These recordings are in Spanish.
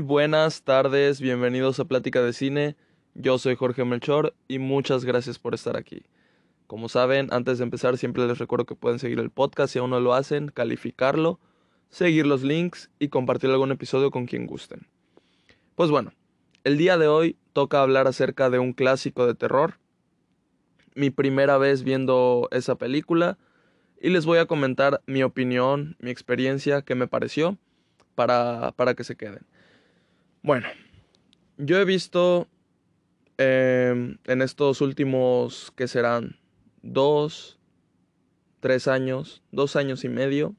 Buenas tardes, bienvenidos a Plática de Cine. Yo soy Jorge Melchor y muchas gracias por estar aquí. Como saben, antes de empezar siempre les recuerdo que pueden seguir el podcast si aún no lo hacen, calificarlo, seguir los links y compartir algún episodio con quien gusten. Pues bueno, el día de hoy toca hablar acerca de un clásico de terror. Mi primera vez viendo esa película y les voy a comentar mi opinión, mi experiencia, qué me pareció, para, para que se queden. Bueno, yo he visto em, en estos últimos, que serán? Dos, tres años, dos años y medio,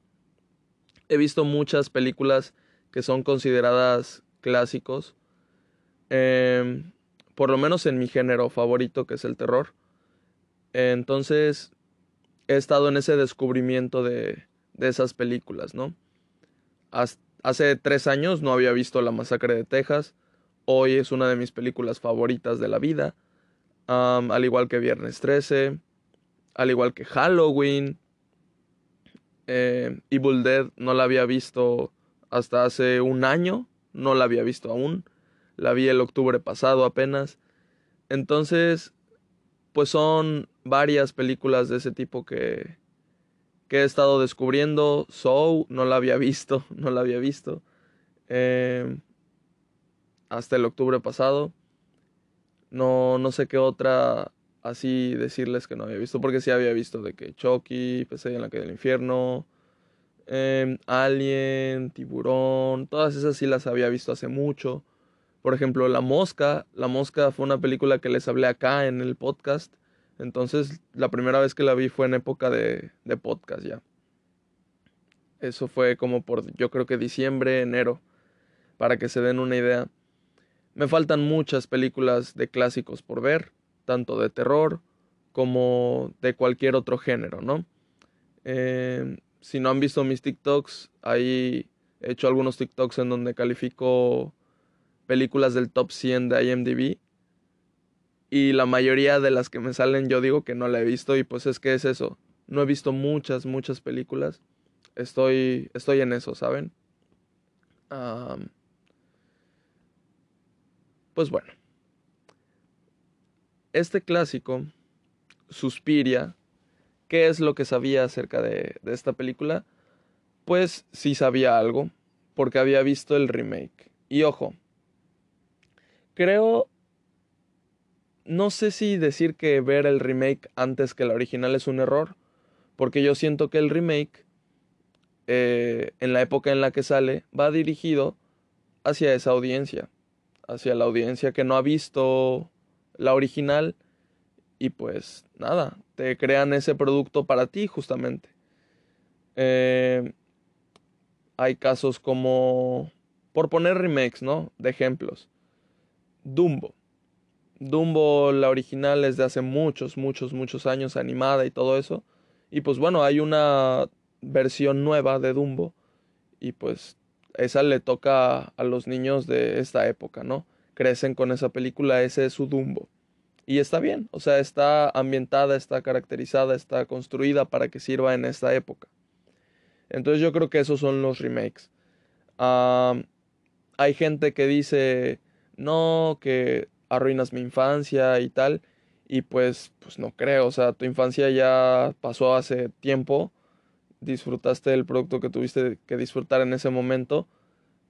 he visto muchas películas que son consideradas clásicos, em, por lo menos en mi género favorito, que es el terror. Entonces, he estado en ese descubrimiento de, de esas películas, ¿no? Hace tres años no había visto La Masacre de Texas. Hoy es una de mis películas favoritas de la vida. al igual que Viernes 13. Al igual que Halloween. Eh, Evil Dead no la había visto hasta hace un año. No la había visto aún. La vi el octubre pasado apenas. Entonces, pues son varias películas de ese tipo que, que he estado descubriendo. Soul, no la había visto, no la había visto. Em, hasta el octubre pasado. No, no sé qué otra así decirles que no había visto, porque sí había visto de que Chucky, Pesadilla en la calle del infierno, em, Alien, Tiburón, todas esas sí las había visto hace mucho. Por ejemplo, La Mosca. La Mosca fue una película que les hablé acá en el podcast. Entonces, la primera vez que la vi fue en época de, podcast ya. Eso fue como por, yo creo que diciembre, enero, para que se den una idea. Me faltan muchas películas de clásicos por ver, tanto de terror como de cualquier otro género, ¿no? Eh, si no han visto mis TikToks, ahí he hecho algunos TikToks en donde califico películas del top 100 de IMDb. Y la mayoría de las que me salen yo digo que no la he visto y pues es que es eso. No he visto muchas, muchas películas. Estoy, estoy en eso, ¿saben? pues bueno. Este clásico, Suspiria, ¿qué es lo que sabía acerca de, de esta película? Pues sí sabía algo, porque había visto el remake. Y ojo, creo... No sé si decir que ver el remake antes que la original es un error, porque yo siento que el remake, eh, en la época en la que sale, va dirigido hacia esa audiencia, hacia la audiencia que no ha visto la original y pues nada, te crean ese producto para ti justamente. Eh, hay casos como, por poner remakes, ¿no? De ejemplos. Dumbo. Dumbo, la original es de hace muchos, muchos, muchos años, animada y todo eso. Y pues bueno, hay una versión nueva de Dumbo. Y pues esa le toca a los niños de esta época, ¿no? Crecen con esa película, ese es su Dumbo. Y está bien, o sea, está ambientada, está caracterizada, está construida para que sirva en esta época. Entonces yo creo que esos son los remakes. hay gente que dice, no, que arruinas mi infancia y tal. Y pues, pues no creo, o sea, tu infancia ya pasó hace tiempo, disfrutaste del producto que tuviste que disfrutar en ese momento.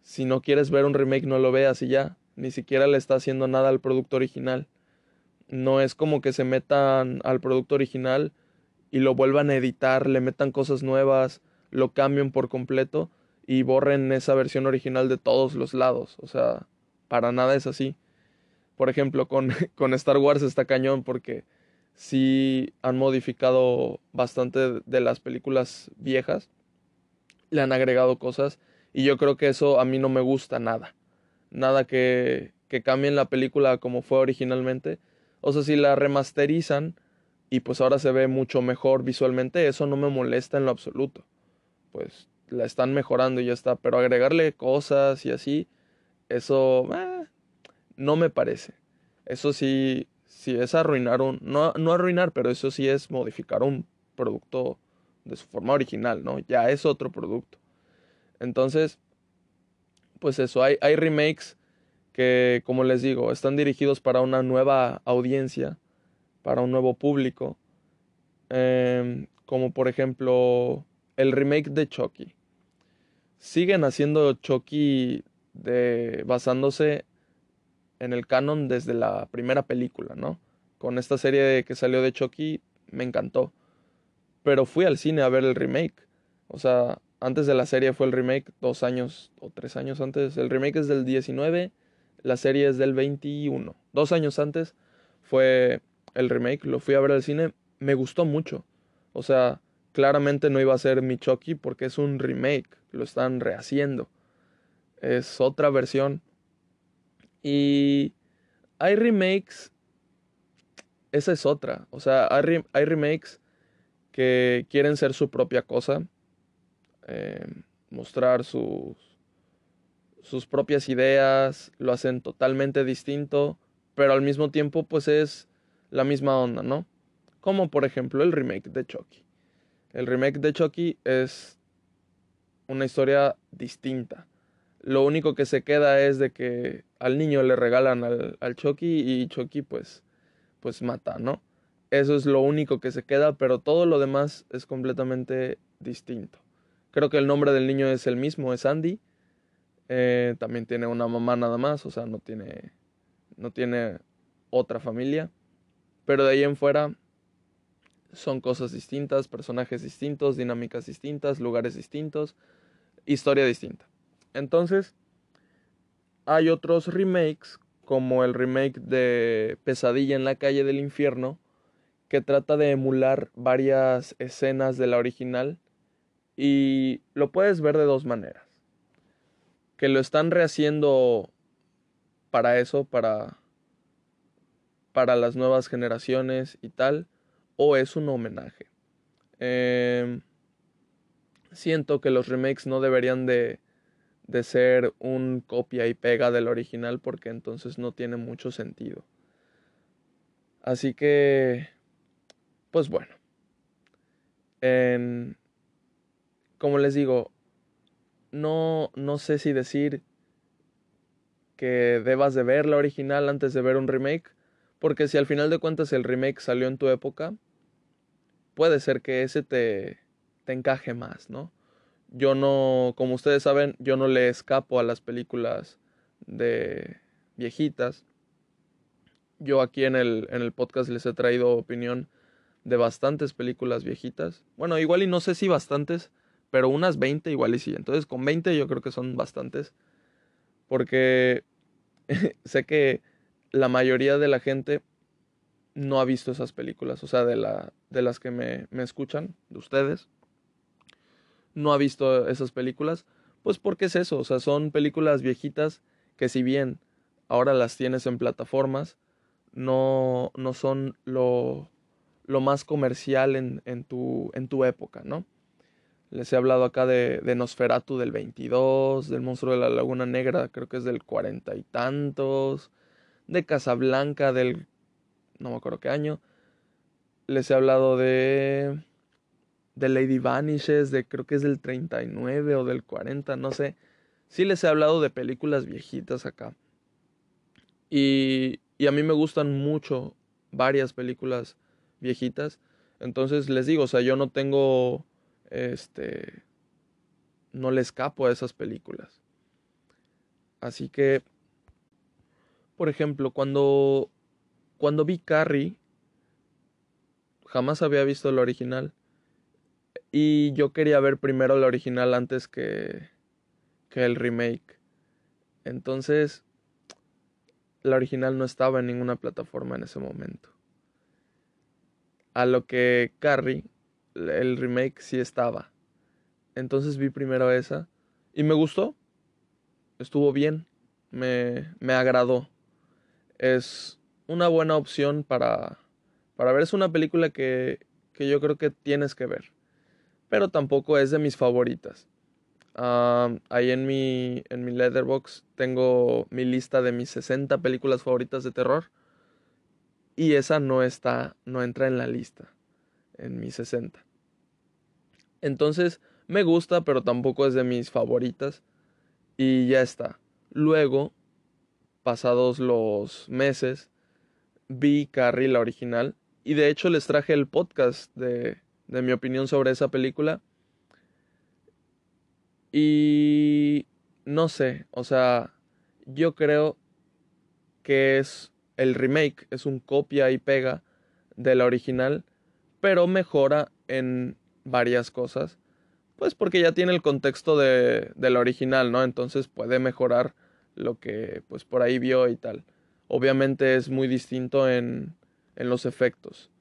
Si no quieres ver un remake, no lo veas y ya. Ni siquiera le está haciendo nada al producto original. No es como que se metan al producto original y lo vuelvan a editar, le metan cosas nuevas, lo cambien por completo y borren esa versión original de todos los lados. O sea, para nada es así. Por ejemplo, con, con Star Wars está cañón porque sí han modificado bastante de las películas viejas. Le han agregado cosas y yo creo que eso a mí no me gusta nada. Nada que, que cambien la película como fue originalmente. O sea, si la remasterizan y pues ahora se ve mucho mejor visualmente, eso no me molesta en lo absoluto. Pues la están mejorando y ya está. Pero agregarle cosas y así, eso eh, no me parece. Eso sí, sí es arruinar un, no, no arruinar, pero eso sí es modificar un producto de su forma original, ¿no? Ya es otro producto. Entonces, pues eso, hay, hay remakes que, como les digo, están dirigidos para una nueva audiencia, para un nuevo público, em, como por ejemplo el remake de Chucky. Siguen haciendo Chucky de, basándose en el canon desde la primera película, ¿no? Con esta serie que salió de Chucky me encantó. Pero fui al cine a ver el remake. O sea, antes de la serie fue el remake, dos años o tres años antes. El remake es del 19, la serie es del 21. Dos años antes fue el remake, lo fui a ver al cine, me gustó mucho. O sea, claramente no iba a ser mi Chucky porque es un remake, lo están rehaciendo. Es otra versión. Y hay remakes, esa es otra. O sea, hay, hay remakes que quieren ser su propia cosa eh, mostrar sus, sus propias ideas, lo hacen totalmente distinto, pero al mismo tiempo pues es la misma onda, ¿no? Como por ejemplo el remake de Chucky. El remake de Chucky es una historia distinta. Lo único que se queda es de que al niño le regalan al, al Chucky y Chucky pues, pues mata, ¿no? Eso es lo único que se queda, pero todo lo demás es completamente distinto. Creo que el nombre del niño es el mismo, es Andy. Eh, también tiene una mamá nada más, o sea, no tiene, no tiene otra familia. Pero de ahí en fuera son cosas distintas, personajes distintos, dinámicas distintas, lugares distintos, historia distinta. Entonces, hay otros remakes, como el remake de Pesadilla en la calle del infierno, que trata de emular varias escenas de la original y lo puedes ver de dos maneras. Que lo están rehaciendo para eso, para, para las nuevas generaciones y tal, o es un homenaje. Em, siento que los remakes no deberían de, de ser un copia y pega del original porque entonces no tiene mucho sentido. Así que, pues bueno, en, como les digo, no, no sé si decir que debas de ver la original antes de ver un remake, porque si al final de cuentas el remake salió en tu época, puede ser que ese te, te encaje más, ¿no? Yo no, como ustedes saben, yo no le escapo a las películas de viejitas. Yo aquí en el, en el podcast les he traído opinión de bastantes películas viejitas. Bueno, igual y no sé si bastantes, pero unas 20 igual y sí. Entonces con 20 yo creo que son bastantes. Porque sé que la mayoría de la gente no ha visto esas películas. O sea, de, la, de las que me, me escuchan, de ustedes. No ha visto esas películas. Pues porque es eso. O sea, son películas viejitas que si bien ahora las tienes en plataformas, no, no son lo, lo más comercial en, en, tu, en tu época, ¿no? Les he hablado acá de, de, Nosferatu del 22, del monstruo de la Laguna Negra, creo que es del cuarenta y tantos, de Casablanca del... no me acuerdo qué año. Les he hablado de... de Lady Vanishes, de creo que es del 39 o del 40, no sé. Sí les he hablado de películas viejitas acá. Y, y a mí me gustan mucho varias películas viejitas. Entonces les digo, o sea, yo no tengo este, no le escapo a esas películas. Así que, por ejemplo, cuando, cuando vi Carrie, jamás había visto la original. Y yo quería ver primero la original antes que, que el remake. Entonces, la original no estaba en ninguna plataforma en ese momento. A lo que Carrie el remake sí estaba. Entonces vi primero esa y me gustó. Estuvo bien. Me, me agradó. Es una buena opción para, para ver. Es una película que, que yo creo que tienes que ver. Pero tampoco es de mis favoritas. ahí en mi, en mi letterbox tengo mi lista de mis 60 películas favoritas de terror. Y esa no está, no entra en la lista en mis 60. Entonces, me gusta, pero tampoco es de mis favoritas. Y ya está. Luego, pasados los meses, vi Carrie, la original. Y de hecho les traje el podcast de, de mi opinión sobre esa película. Y no sé, o sea, yo creo que es el remake, es un copia y pega de la original, pero mejora en varias cosas. Pues porque ya tiene el contexto de, de la original, ¿no? Entonces puede mejorar lo que pues por ahí vio y tal. Obviamente es muy distinto en, en los efectos.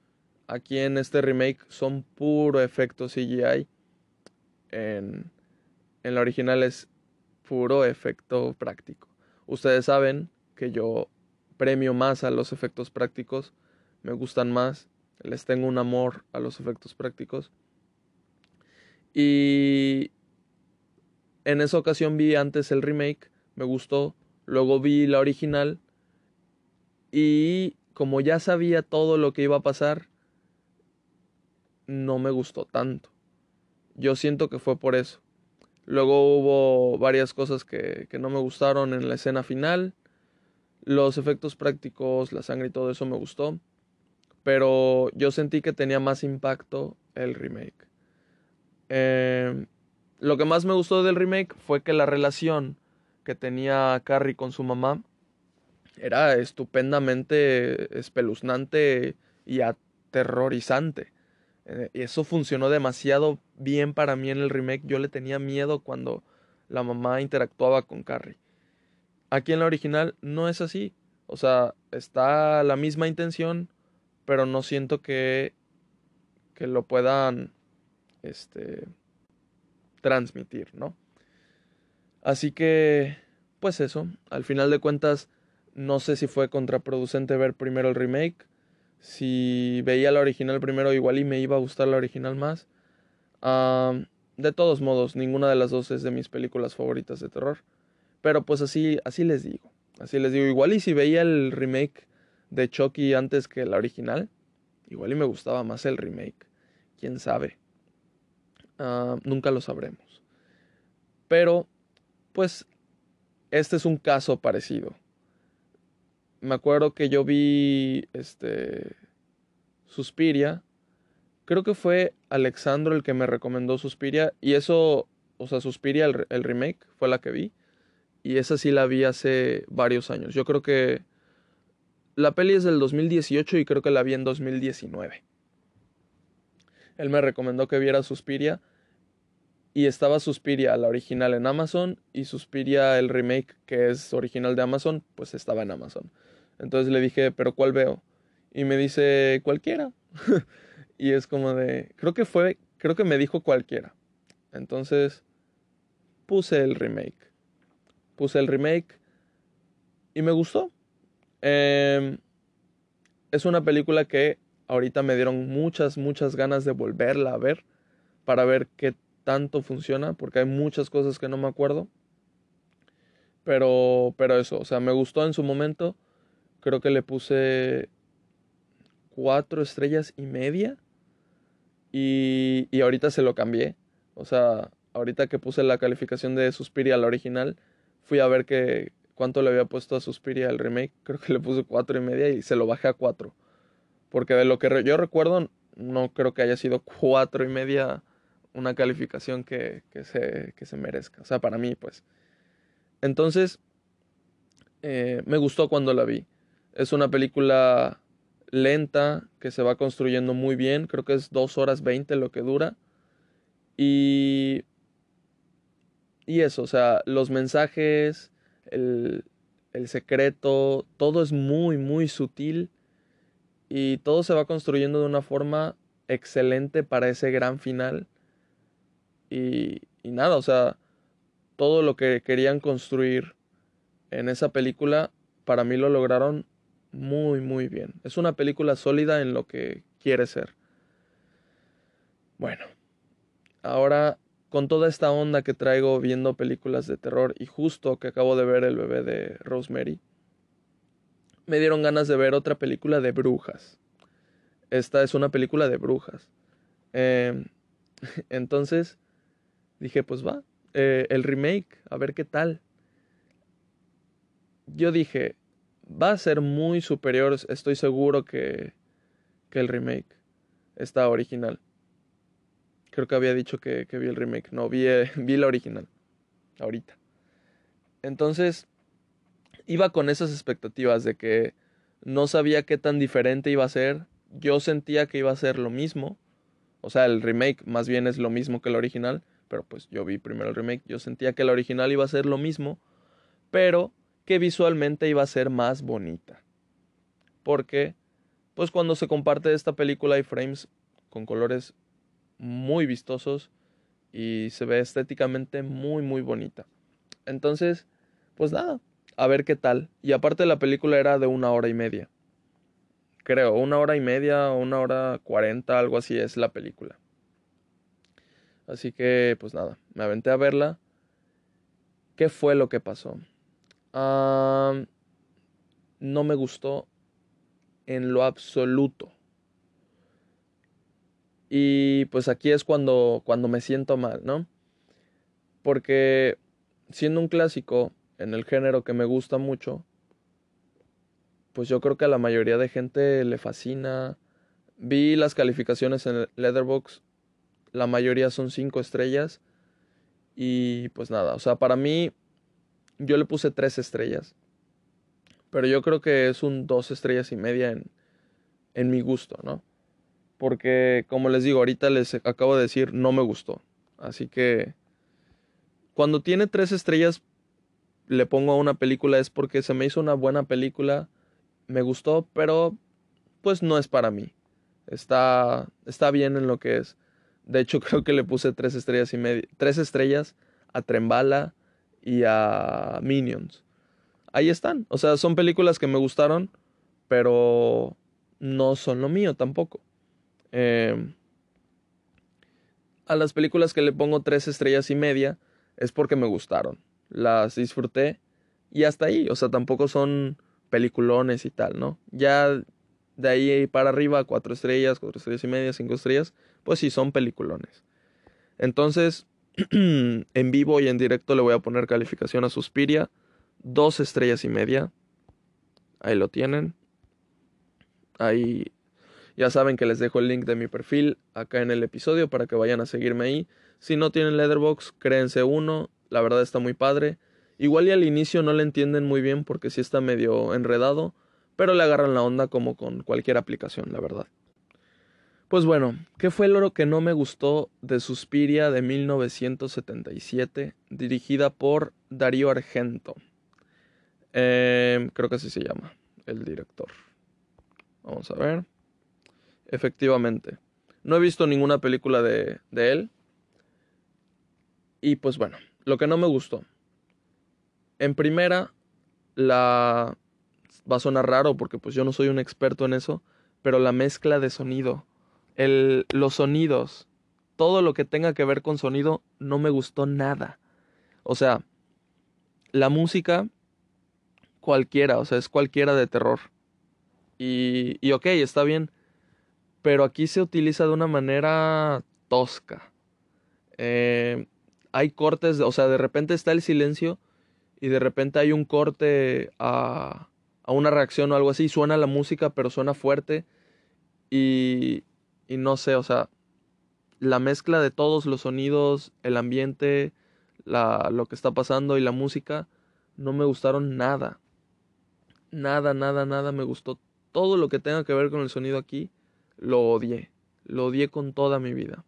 Aquí en este remake son puro efecto CGI. En, en la original es puro efecto práctico. Ustedes saben que yo premio más a los efectos prácticos, me gustan más, les tengo un amor a los efectos prácticos. Y en esa ocasión vi antes el remake, me gustó, luego vi la original y como ya sabía todo lo que iba a pasar, no me gustó tanto. Yo siento que fue por eso. Luego hubo varias cosas que, que no me gustaron en la escena final. Los efectos prácticos, la sangre y todo eso me gustó. Pero yo sentí que tenía más impacto el remake. Eh, lo que más me gustó del remake fue que la relación que tenía Carrie con su mamá era estupendamente espeluznante y aterrorizante. Eh, eso funcionó demasiado bien para mí en el remake. Yo le tenía miedo cuando la mamá interactuaba con Carrie. Aquí en la original no es así. O sea, está la misma intención, pero no siento que, que lo puedan este, transmitir, ¿no? Así que, pues eso, al final de cuentas, no sé si fue contraproducente ver primero el remake si veía la original primero, igual y me iba a gustar la original más. de todos modos, ninguna de las dos es de mis películas favoritas de terror. Pero pues así, así les digo. Así les digo. Igual y si veía el remake de Chucky antes que la original, igual y me gustaba más el remake. Quién sabe. nunca lo sabremos. Pero, pues, este es un caso parecido me acuerdo que yo vi este Suspiria. Creo que fue Alexandro el que me recomendó Suspiria. Y eso, o sea, Suspiria, el, el, remake, fue la que vi. Y esa sí la vi hace varios años. Yo creo que la peli es del 2018 y creo que la vi en 2019. Él me recomendó que viera Suspiria. Y estaba Suspiria, la original en Amazon. Y Suspiria, el remake, que es original de Amazon, pues estaba en Amazon. Entonces le dije, pero ¿cuál veo? Y me dice, cualquiera. y es como de, creo que fue, creo que me dijo cualquiera. Entonces puse el remake. Puse el remake y me gustó. Em, es una película que ahorita me dieron muchas, muchas ganas de volverla a ver para ver qué tanto funciona, porque hay muchas cosas que no me acuerdo. Pero, pero eso, o sea, me gustó en su momento creo que le puse cuatro estrellas y media. Y, y ahorita se lo cambié. O sea, ahorita que puse la calificación de Suspiria la original, fui a ver que cuánto le había puesto a Suspiria el remake. Creo que le puse cuatro y media y se lo bajé a cuatro. Porque de lo que yo recuerdo, no creo que haya sido cuatro y media una calificación que, que, se, que se merezca. O sea, para mí, pues. Entonces, eh, me gustó cuando la vi. Es una película lenta que se va construyendo muy bien. Creo que es 2 horas 20 lo que dura. Y, y eso, o sea, los mensajes, el, el secreto, todo es muy, muy sutil. Y todo se va construyendo de una forma excelente para ese gran final. Y, nada, o sea, todo lo que querían construir en esa película, para mí lo lograron muy, muy bien. Es una película sólida en lo que quiere ser. Bueno, ahora con toda esta onda que traigo viendo películas de terror y justo que acabo de ver el bebé de Rosemary, me dieron ganas de ver otra película de brujas. Esta es una película de brujas. Em, entonces dije, pues va, eh, el remake, a ver qué tal. yo dije, va a ser muy superior, estoy seguro que, que el remake está original. Creo que había dicho que, que vi el remake, no, vi, vi la original, ahorita. Entonces, iba con esas expectativas de que no sabía qué tan diferente iba a ser. Yo sentía que iba a ser lo mismo. O sea, el remake más bien es lo mismo que el original, pero pues yo vi primero el remake. Yo sentía que el original iba a ser lo mismo, pero que visualmente iba a ser más bonita. Porque, pues cuando se comparte esta película hay frames con colores muy vistosos y se ve estéticamente muy, muy bonita. Entonces, pues nada, a ver qué tal. Y aparte la película era de una hora y media. Creo, una hora y media una hora cuarenta, algo así es la película. Así que, pues nada, me aventé a verla. ¿Qué fue lo que pasó? no me gustó en lo absoluto. Y pues aquí es cuando, cuando me siento mal, ¿no? Porque siendo un clásico en el género que me gusta mucho, pues yo creo que a la mayoría de gente le fascina. Vi las calificaciones en Leatherbox, la mayoría son 5 estrellas. Y pues nada, o sea, para mí yo le puse 3 estrellas. Pero yo creo que es un 2 estrellas y media en, en mi gusto, ¿no? Porque como les digo, ahorita les acabo de decir, no me gustó. Así que cuando tiene 3 estrellas le pongo a una película es porque se me hizo una buena película, me gustó, pero pues no es para mí. Está, está bien en lo que es. De hecho, creo que le puse tres estrellas y media, tres estrellas a Trembala y a Minions. Ahí están. O sea, son películas que me gustaron, pero no son lo mío tampoco. Em, a las películas que le pongo tres estrellas y media es porque me gustaron las disfruté y hasta ahí, o sea, tampoco son peliculones y tal, ¿no? Ya de ahí para arriba, cuatro estrellas, cuatro estrellas y media, cinco estrellas, pues sí son peliculones. Entonces, en vivo y en directo le voy a poner calificación a Suspiria, dos estrellas y media. Ahí lo tienen. Ahí ya saben que les dejo el link de mi perfil acá en el episodio para que vayan a seguirme ahí. Si no tienen Leatherbox, créense uno, la verdad está muy padre. Igual y al inicio no le entienden muy bien porque sí está medio enredado, pero le agarran la onda como con cualquier aplicación, la verdad. Pues bueno, ¿qué fue lo que no me gustó de Suspiria de 1977, dirigida por Darío Argento? Em, creo que así se llama, el director. Vamos a ver. Efectivamente. No he visto ninguna película de, de él. Y pues bueno, lo que no me gustó. En primera, la... Va a sonar raro porque pues yo no soy un experto en eso, pero la mezcla de sonido, el, los sonidos, todo lo que tenga que ver con sonido, no me gustó nada. O sea, la música, cualquiera, o sea, es cualquiera de terror. Y, y ok, está bien, pero aquí se utiliza de una manera tosca. Eh, hay cortes, o sea, de repente está el silencio y de repente hay un corte a, a una reacción o algo así, suena la música, pero suena fuerte y, y no sé, o sea, la mezcla de todos los sonidos, el ambiente, la, lo que está pasando y la música, no me gustaron nada. Nada, nada, nada me gustó. Todo lo que tenga que ver con el sonido aquí, lo odié. Lo odié con toda mi vida.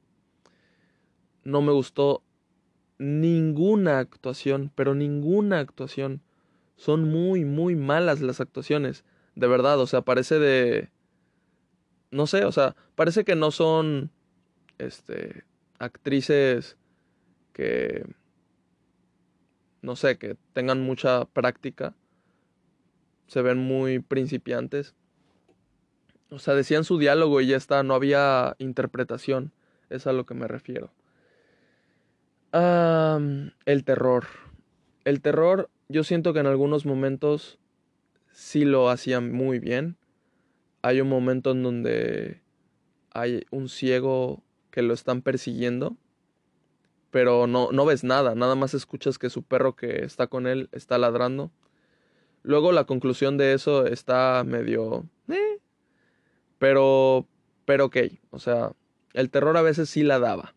No me gustó ninguna actuación, pero ninguna actuación. Son muy, muy malas las actuaciones. De verdad, o sea, parece de... No sé, o sea, parece que no son... Este... Actrices que... No sé, que tengan mucha práctica. Se ven muy principiantes. O sea, decían su diálogo y ya está, no había interpretación. Es a lo que me refiero el terror. El terror, yo siento que en algunos momentos sí lo hacían muy bien. Hay un momento en donde hay un ciego que lo están persiguiendo, pero no, no ves nada, nada más escuchas que su perro que está con él está ladrando. Luego la conclusión de eso está medio... Eh, pero... Pero ok, o sea, el terror a veces sí la daba.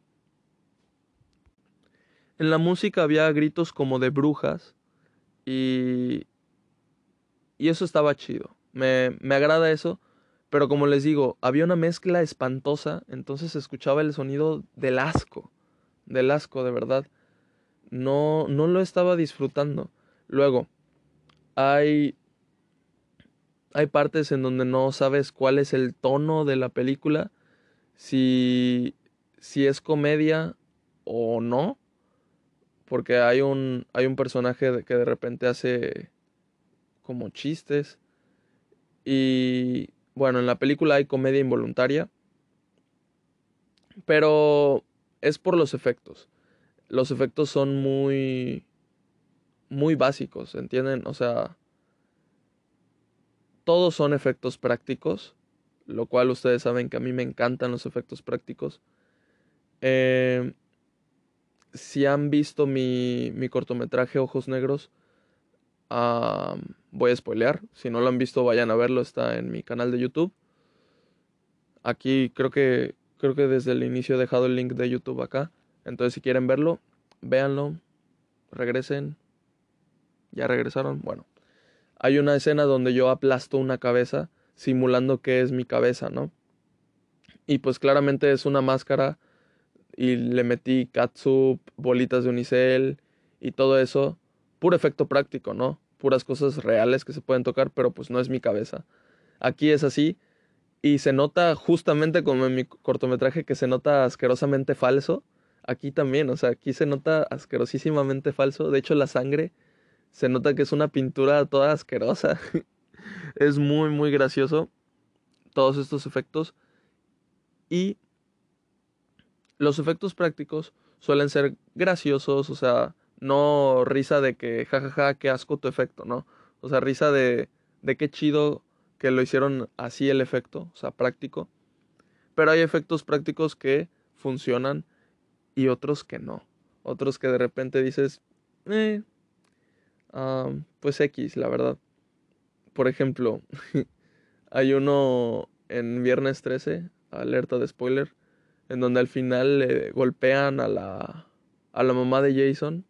En la música había gritos como de brujas y... Y eso estaba chido. Me, me agrada eso. Pero como les digo, había una mezcla espantosa, entonces escuchaba el sonido del asco. Del asco, de verdad. No, no lo estaba disfrutando. Luego, hay hay partes en donde no sabes cuál es el tono de la película, si, si es comedia o no, porque hay un, hay un personaje que de repente hace como chistes y bueno, en la película hay comedia involuntaria, pero es por los efectos. Los efectos son muy muy básicos, ¿entienden? O sea, todos son efectos prácticos, lo cual ustedes saben que a mí me encantan los efectos prácticos. Eh, si han visto mi, mi cortometraje Ojos Negros, voy a spoilear. Si no lo han visto, vayan a verlo, está en mi canal de YouTube. Aquí creo que, creo que desde el inicio he dejado el link de YouTube acá. Entonces si quieren verlo, véanlo, regresen. ¿Ya regresaron? Bueno hay una escena donde yo aplasto una cabeza simulando que es mi cabeza, ¿no? Y pues claramente es una máscara y le metí catsup, bolitas de unicel y todo eso, puro efecto práctico, ¿no? Puras cosas reales que se pueden tocar, pero pues no es mi cabeza. Aquí es así y se nota justamente como en mi cortometraje que se nota asquerosamente falso. Aquí también, o sea, aquí se nota asquerosísimamente falso. De hecho, la sangre se nota que es una pintura toda asquerosa. es muy, muy gracioso todos estos efectos. Y los efectos prácticos suelen ser graciosos, o sea, no risa de que jajaja, ja, ja, qué asco tu efecto, ¿no? O sea, risa de, de qué chido que lo hicieron así el efecto, o sea, práctico. Pero hay efectos prácticos que funcionan y otros que no. Otros que de repente dices, eh, pues X, la verdad. Por ejemplo, hay uno en Viernes 13, alerta de spoiler, en donde al final le golpean a la, a la mamá de Jason.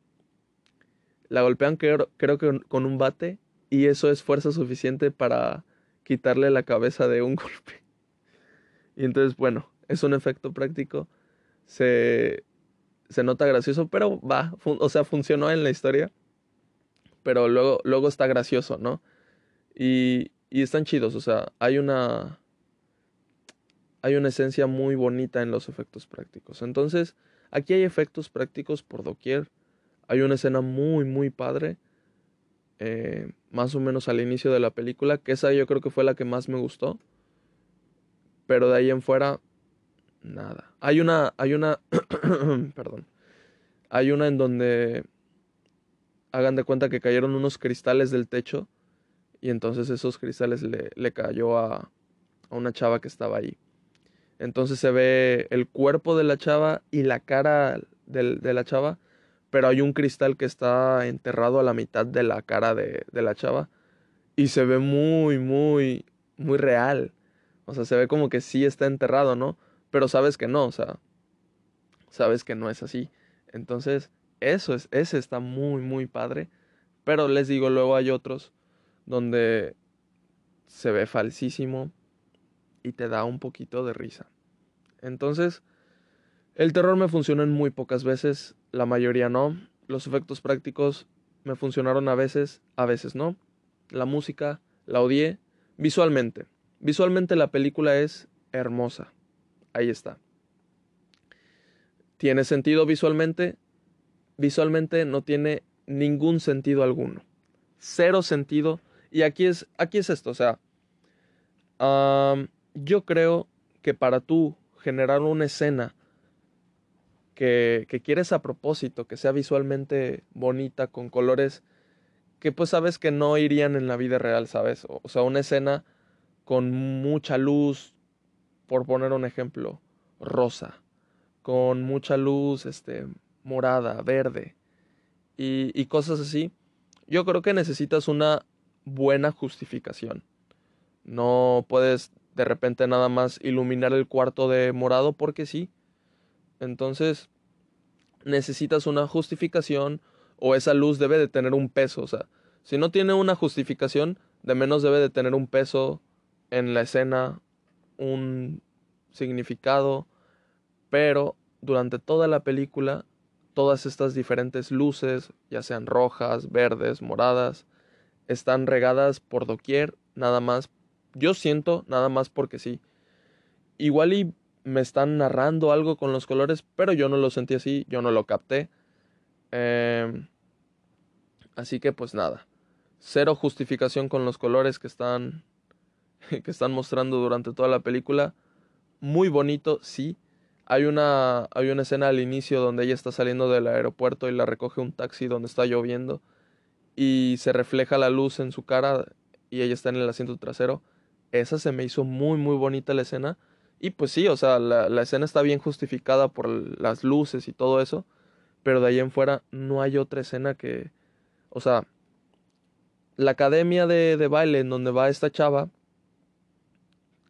La golpean creo, creo que con un bate y eso es fuerza suficiente para quitarle la cabeza de un golpe. Y entonces, bueno, es un efecto práctico. Se, se nota gracioso, pero va, o sea, funcionó en la historia pero luego, luego está gracioso, ¿no? Y, y están chidos, o sea, hay una, hay una esencia muy bonita en los efectos prácticos. Entonces, aquí hay efectos prácticos por doquier. Hay una escena muy, muy padre, eh, más o menos al inicio de la película, que esa yo creo que fue la que más me gustó. Pero de ahí en fuera, nada. Hay una, hay una, perdón. Hay una en donde hagan de cuenta que cayeron unos cristales del techo y entonces esos cristales le, le cayó a, a, una chava que estaba ahí. Entonces se ve el cuerpo de la chava y la cara de, la chava, pero hay un cristal que está enterrado a la mitad de la cara de, de la chava y se ve muy, muy, muy real. O sea, se ve como que sí está enterrado, ¿no? Pero sabes que no, o sea, sabes que no es así. Entonces, eso es, ese está muy, muy padre. Pero les digo, luego hay otros donde se ve falsísimo y te da un poquito de risa. Entonces, el terror me funcionó en muy pocas veces, la mayoría no. Los efectos prácticos me funcionaron a veces, a veces no. La música la odié visualmente. Visualmente la película es hermosa. Ahí está. ¿Tiene sentido visualmente? visualmente no tiene ningún sentido alguno. Cero sentido. Y aquí es, aquí es esto, o sea, yo creo que para tú generar una escena que, que, quieres a propósito, que sea visualmente bonita, con colores que pues sabes que no irían en la vida real, ¿sabes? O, o sea, una escena con mucha luz, por poner un ejemplo, rosa, con mucha luz, este, morada, verde y, cosas así, yo creo que necesitas una buena justificación. No puedes de repente nada más iluminar el cuarto de morado porque sí. Entonces necesitas una justificación o esa luz debe de tener un peso. O sea, si no tiene una justificación, de menos debe de tener un peso en la escena, un significado. Pero durante toda la película, todas estas diferentes luces, ya sean rojas, verdes, moradas, están regadas por doquier, nada más. Yo siento nada más porque sí. Igual y me están narrando algo con los colores, pero yo no lo sentí así, yo no lo capté. Em, así que pues nada. Cero justificación con los colores que están que están mostrando durante toda la película. Muy bonito, sí. Hay una, hay una escena al inicio donde ella está saliendo del aeropuerto y la recoge un taxi donde está lloviendo y se refleja la luz en su cara y ella está en el asiento trasero. Esa se me hizo muy, muy bonita la escena. Y pues sí, o sea, la, la escena está bien justificada por las luces y todo eso. Pero de ahí en fuera no hay otra escena que... O sea, la academia de, de baile en donde va esta chava,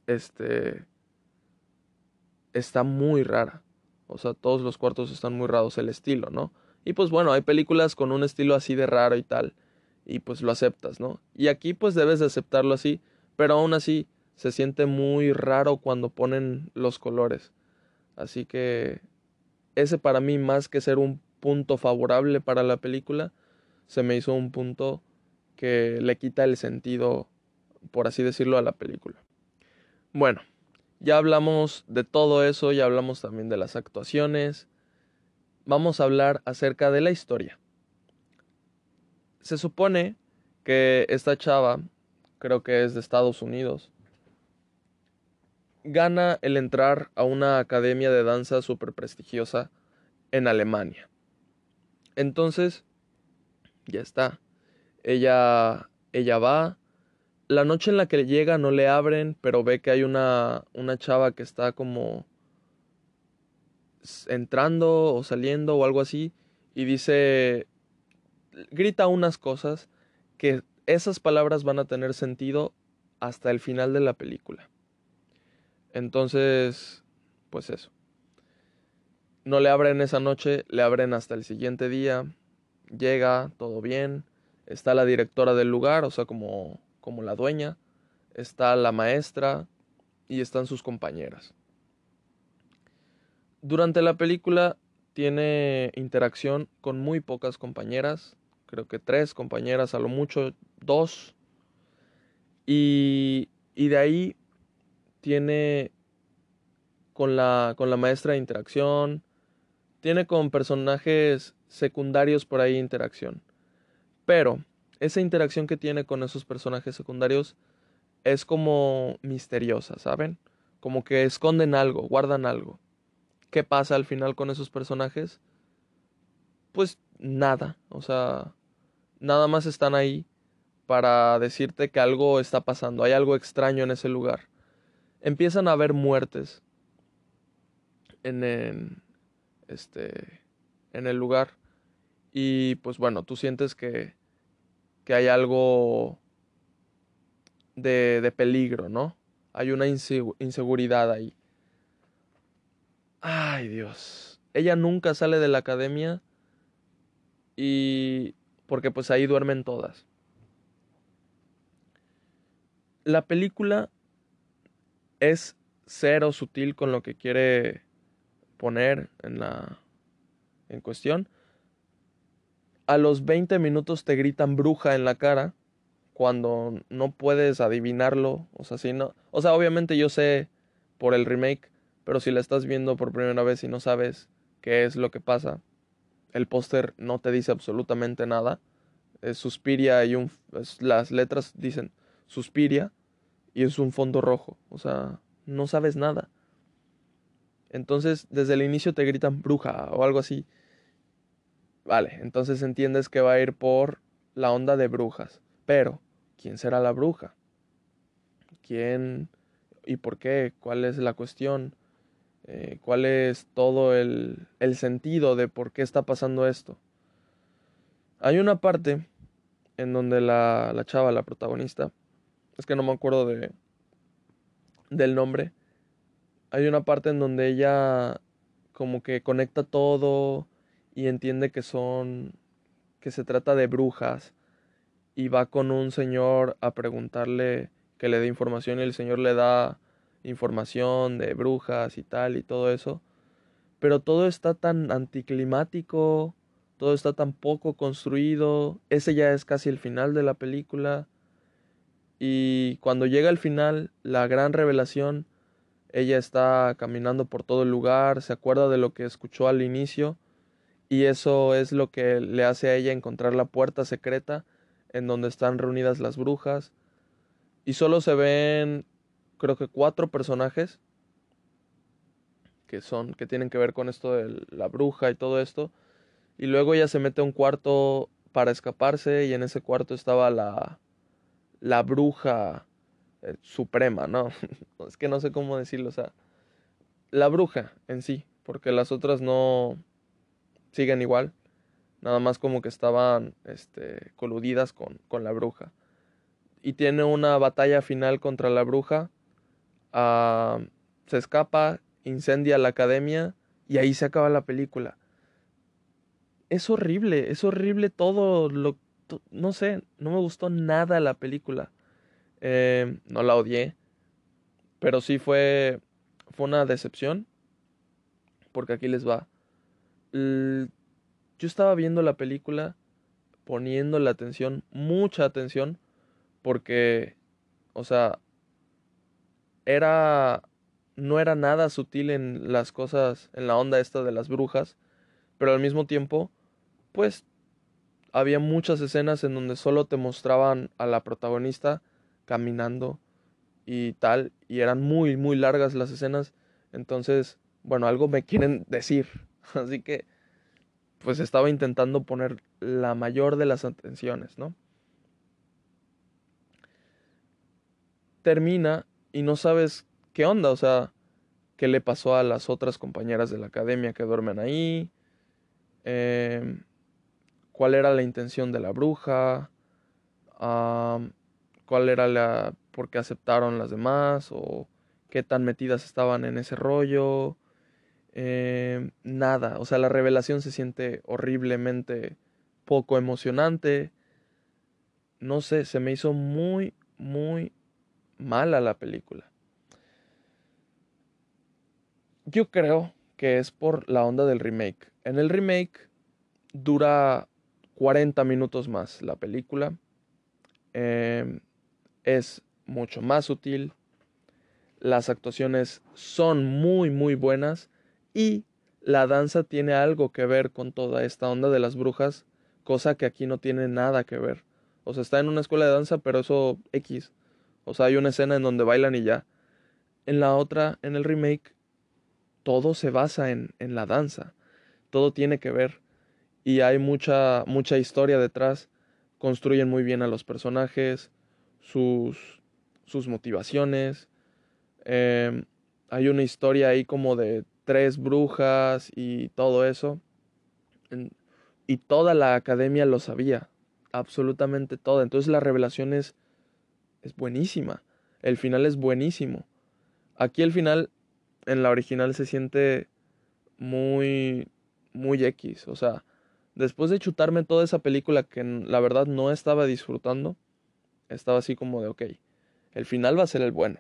este, está muy rara. O sea, todos los cuartos están muy raros, el estilo, ¿no? Y pues bueno, hay películas con un estilo así de raro y tal. Y pues lo aceptas, ¿no? Y aquí pues debes de aceptarlo así. Pero aún así se siente muy raro cuando ponen los colores. Así que ese para mí más que ser un punto favorable para la película, se me hizo un punto que le quita el sentido, por así decirlo, a la película. Bueno, ya hablamos de todo eso, ya hablamos también de las actuaciones. Vamos a hablar acerca de la historia. Se supone que esta chava, creo que es de Estados Unidos, gana el entrar a una academia de danza súper prestigiosa en Alemania. Entonces, ya está. Ella, ella va, la noche en la que llega no le abren, pero ve que hay una, una chava que está como entrando o saliendo o algo así y dice, grita unas cosas que esas palabras van a tener sentido hasta el final de la película. Entonces, pues eso. No le abren esa noche, le abren hasta el siguiente día. Llega, todo bien. Está la directora del lugar, o sea, como como la dueña, está la maestra y están sus compañeras. Durante la película tiene interacción con muy pocas compañeras, creo que tres compañeras, a lo mucho dos, y, y de ahí tiene con la, con la maestra de interacción, tiene con personajes secundarios por ahí interacción. Pero esa interacción que tiene con esos personajes secundarios es como misteriosa, ¿saben? Como que esconden algo, guardan algo. ¿Qué pasa al final con esos personajes? Pues nada, o sea, nada más están ahí para decirte que algo está pasando, hay algo extraño en ese lugar. Empiezan a haber muertes en, este en el lugar y pues bueno, tú sientes que que hay algo de, de peligro, ¿no? Hay una inseguridad ahí. Ay, Dios. Ella nunca sale de la academia y porque pues ahí duermen todas. La película es cero sutil con lo que quiere poner en la en cuestión a los 20 minutos te gritan bruja en la cara cuando no puedes adivinarlo, o sea, si no, o sea, obviamente yo sé por el remake, pero si la estás viendo por primera vez y no sabes qué es lo que pasa, el póster no te dice absolutamente nada. Es Suspiria y un las letras dicen Suspiria y es un fondo rojo, o sea, no sabes nada. Entonces, desde el inicio te gritan bruja o algo así Vale, entonces entiendes que va a ir por la onda de brujas. Pero, ¿quién será la bruja? ¿Quién y por qué? ¿Cuál es la cuestión? Eh, ¿Cuál es todo el, el sentido de por qué está pasando esto? Hay una parte en donde la, la chava, la protagonista, es que no me acuerdo de, del nombre, hay una parte en donde ella como que conecta todo y entiende que son, que se trata de brujas y va con un señor a preguntarle que le dé información y el señor le da información de brujas y tal y todo eso. Pero todo está tan anticlimático, todo está tan poco construido. Ese ya es casi el final de la película. Y cuando llega el final, la gran revelación, ella está caminando por todo el lugar, se acuerda de lo que escuchó al inicio y eso es lo que le hace a ella encontrar la puerta secreta en donde están reunidas las brujas. Y solo se ven, creo que cuatro personajes que son, que tienen que ver con esto de la bruja y todo esto. Y luego ella se mete a un cuarto para escaparse y en ese cuarto estaba la, la bruja eh, suprema, ¿no? es que no sé cómo decirlo, o sea, la bruja en sí, porque las otras no siguen igual, nada más como que estaban este, coludidas con, con la bruja. Y tiene una batalla final contra la bruja, ah, se escapa, incendia la academia y ahí se acaba la película. Es horrible, es horrible todo lo... No sé, no me gustó nada la película. Eh, no la odié, pero sí fue, fue una decepción, porque aquí les va yo estaba viendo la película poniendo la atención, mucha atención, porque, o sea, era, no era nada sutil en las cosas, en la onda esta de las brujas, pero al mismo tiempo, pues, había muchas escenas en donde solo te mostraban a la protagonista caminando y tal, y eran muy, muy largas las escenas, entonces, bueno, algo me quieren decir, Así que, pues estaba intentando poner la mayor de las atenciones, ¿no? Termina y no sabes qué onda, o sea, qué le pasó a las otras compañeras de la academia que duermen ahí, em, cuál era la intención de la bruja, cuál era la, por qué aceptaron las demás, o qué tan metidas estaban en ese rollo, eh, nada, o sea, la revelación se siente horriblemente poco emocionante. No sé, se me hizo muy, muy mala la película. Yo creo que es por la onda del remake. En el remake dura 40 minutos más la película. Em, es mucho más sutil. Las actuaciones son muy, muy buenas. Y la danza tiene algo que ver con toda esta onda de las brujas, cosa que aquí no tiene nada que ver. O sea, está en una escuela de danza, pero eso X. O sea, hay una escena en donde bailan y ya. En la otra, en el remake, todo se basa en, en la danza. Todo tiene que ver. Y hay mucha, mucha historia detrás. Construyen muy bien a los personajes, sus, sus motivaciones. Em, hay una historia ahí como de tres brujas y todo eso. Y toda la academia lo sabía, absolutamente toda. Entonces la revelación es, es buenísima. El final es buenísimo. Aquí el final, en la original, se siente muy, muy X. O sea, después de chutarme toda esa película que la verdad no estaba disfrutando, estaba así como de, ok, el final va a ser el bueno.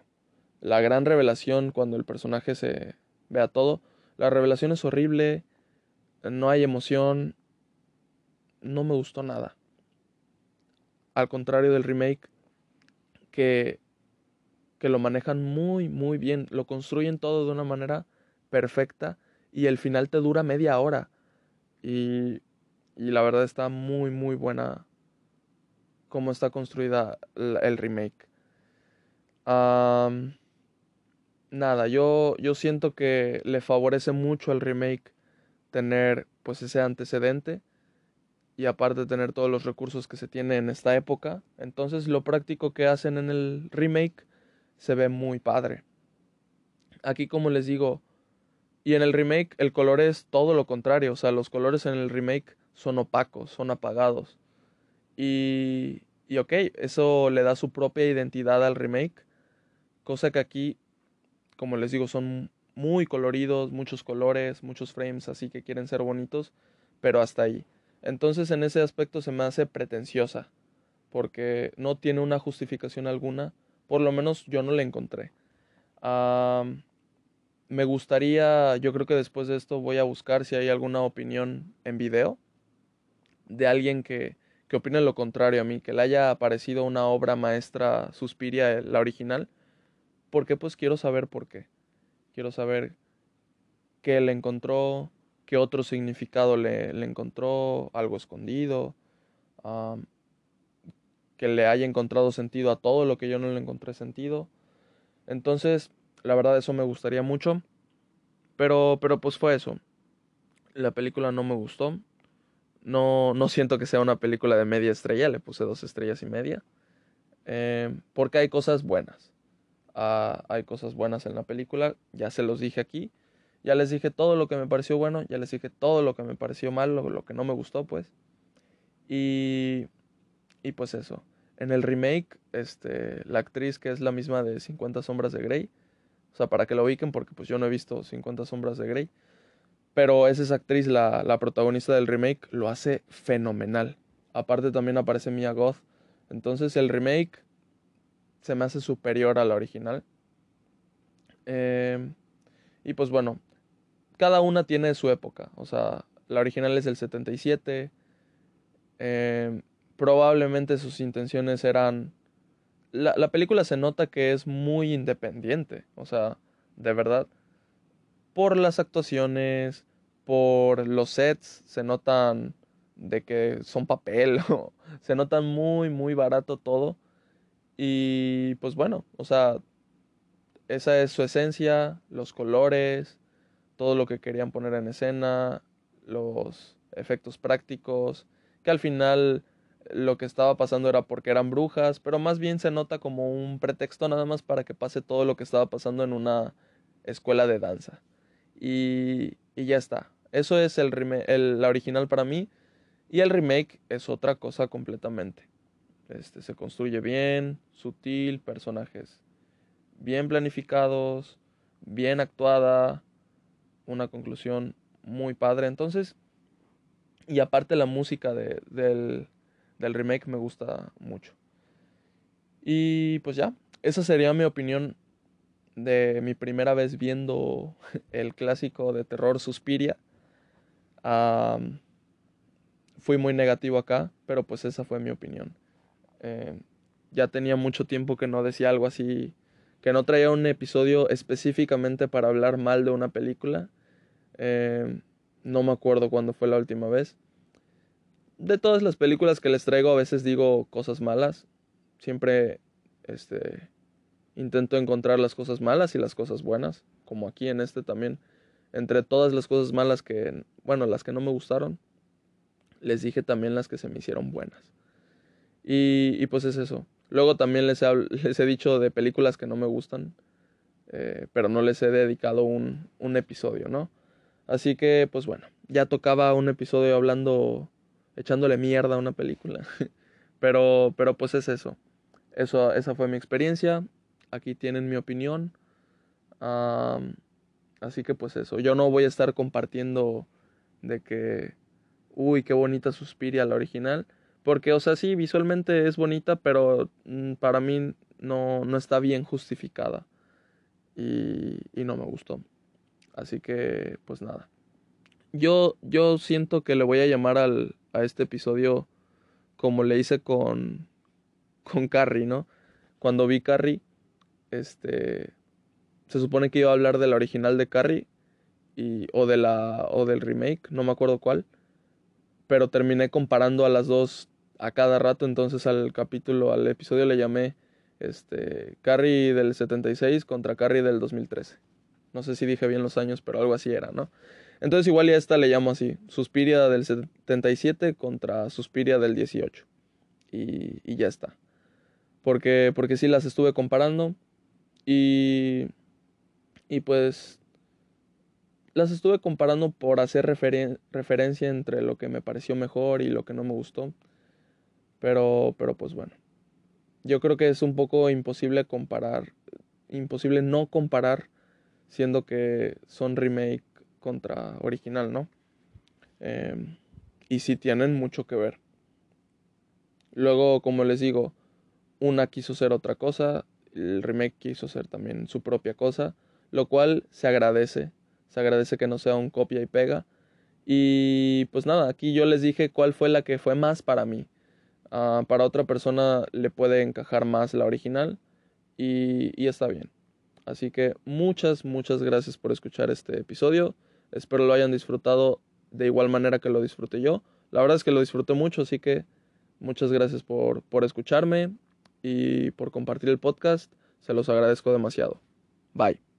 La gran revelación cuando el personaje se, vea todo. La revelación es horrible, no hay emoción, no me gustó nada. Al contrario del remake, que, que lo manejan muy, muy bien, lo construyen todo de una manera perfecta y el final te dura media hora. Y, y la verdad está muy, muy buena cómo está construida el remake nada, yo, yo siento que le favorece mucho al remake tener pues ese antecedente y aparte tener todos los recursos que se tiene en esta época. Entonces lo práctico que hacen en el remake se ve muy padre. Aquí como les digo, y en el remake el color es todo lo contrario, o sea, los colores en el remake son opacos, son apagados. Y, y ok, eso le da su propia identidad al remake. Cosa que aquí, como les digo, son muy coloridos, muchos colores, muchos frames, así que quieren ser bonitos, pero hasta ahí. Entonces en ese aspecto se me hace pretenciosa, porque no tiene una justificación alguna, por lo menos yo no la encontré. me gustaría, yo creo que después de esto voy a buscar si hay alguna opinión en video de alguien que, que opine lo contrario a mí, que le haya parecido una obra maestra Suspiria, la original, porque pues quiero saber por qué. Quiero saber qué le encontró, qué otro significado le, encontró, algo escondido, que le haya encontrado sentido a todo lo que yo no le encontré sentido. Entonces, la verdad eso me gustaría mucho. Pero, pero pues fue eso. La película no me gustó. No, no siento que sea una película de media estrella, le puse dos estrellas y media. Eh, porque hay cosas buenas. Ah, hay cosas buenas en la película, ya se los dije aquí. Ya les dije todo lo que me pareció bueno, ya les dije todo lo que me pareció mal, lo, lo que no me gustó, pues. Y, y pues eso. En el remake, este, la actriz que es la misma de 50 sombras de Grey, o sea, para que lo ubiquen, porque pues yo no he visto 50 sombras de Grey, pero es esa actriz, la, la protagonista del remake, lo hace fenomenal. Aparte también aparece Mia Goth. Entonces el remake se me hace superior a la original. Em, y pues bueno, cada una tiene su época. O sea, la original es del 77. Em, probablemente sus intenciones eran... La, la película se nota que es muy independiente. O sea, de verdad. Por las actuaciones, por los sets, se notan de que son papel. se notan muy, muy barato todo. Y pues bueno, o sea, esa es su esencia, los colores, todo lo que querían poner en escena, los efectos prácticos, que al final lo que estaba pasando era porque eran brujas, pero más bien se nota como un pretexto nada más para que pase todo lo que estaba pasando en una escuela de danza. Y, y ya está. Eso es el, la original para mí. Y el remake es otra cosa completamente. Este, se construye bien, sutil, personajes bien planificados, bien actuada, una conclusión muy padre. Entonces, y aparte la música de, del, remake me gusta mucho. Y pues ya, esa sería mi opinión de mi primera vez viendo el clásico de terror Suspiria. fui muy negativo acá, pero pues esa fue mi opinión. Eh, ya tenía mucho tiempo que no decía algo así, que no traía un episodio específicamente para hablar mal de una película. Eh, no me acuerdo cuándo fue la última vez. De todas las películas que les traigo a veces digo cosas malas. Siempre este, intento encontrar las cosas malas y las cosas buenas, como aquí en este también. Entre todas las cosas malas que, bueno, las que no me gustaron, les dije también las que se me hicieron buenas. Y, pues es eso. Luego también les he, les he, dicho de películas que no me gustan, eh, pero no les he dedicado un, un, episodio, ¿no? Así que, pues bueno, ya tocaba un episodio hablando, echándole mierda a una película. pero, pero pues es eso. eso. Esa fue mi experiencia. Aquí tienen mi opinión. así que pues eso. Yo no voy a estar compartiendo de que, uy, qué bonita suspiria la original porque, o sea, sí, visualmente es bonita, pero mm, para mí no, no está bien justificada. Y, y, no me gustó. Así que, pues nada. Yo, yo siento que le voy a llamar al, a este episodio como le hice con, con Carrie, ¿no? Cuando vi Carrie, este, se supone que iba a hablar de la original de Carrie y, o, de la, o del remake, no me acuerdo cuál. Pero terminé comparando a las dos a cada rato, entonces al capítulo, al episodio le llamé este, Carrie del 76 contra Carrie del 2013. No sé si dije bien los años, pero algo así era, ¿no? Entonces igual ya esta le llamo así, Suspiria del 77 contra Suspiria del 18. Y, y ya está. Porque, porque sí las estuve comparando y, y pues las estuve comparando por hacer referencia entre lo que me pareció mejor y lo que no me gustó. Pero, pero pues bueno. Yo creo que es un poco imposible comparar, imposible no comparar, siendo que son remake contra original, ¿no? Em, y sí tienen mucho que ver. Luego, como les digo, una quiso ser otra cosa, el remake quiso ser también su propia cosa, lo cual se agradece, se agradece que no sea un copia y pega. Y pues nada, aquí yo les dije cuál fue la que fue más para mí. Ah, para otra persona le puede encajar más la original y, y está bien. Así que muchas, muchas gracias por escuchar este episodio. Espero lo hayan disfrutado de igual manera que lo disfruté yo. La verdad es que lo disfruté mucho, así que muchas gracias por, por escucharme y por compartir el podcast. Se los agradezco demasiado. Bye.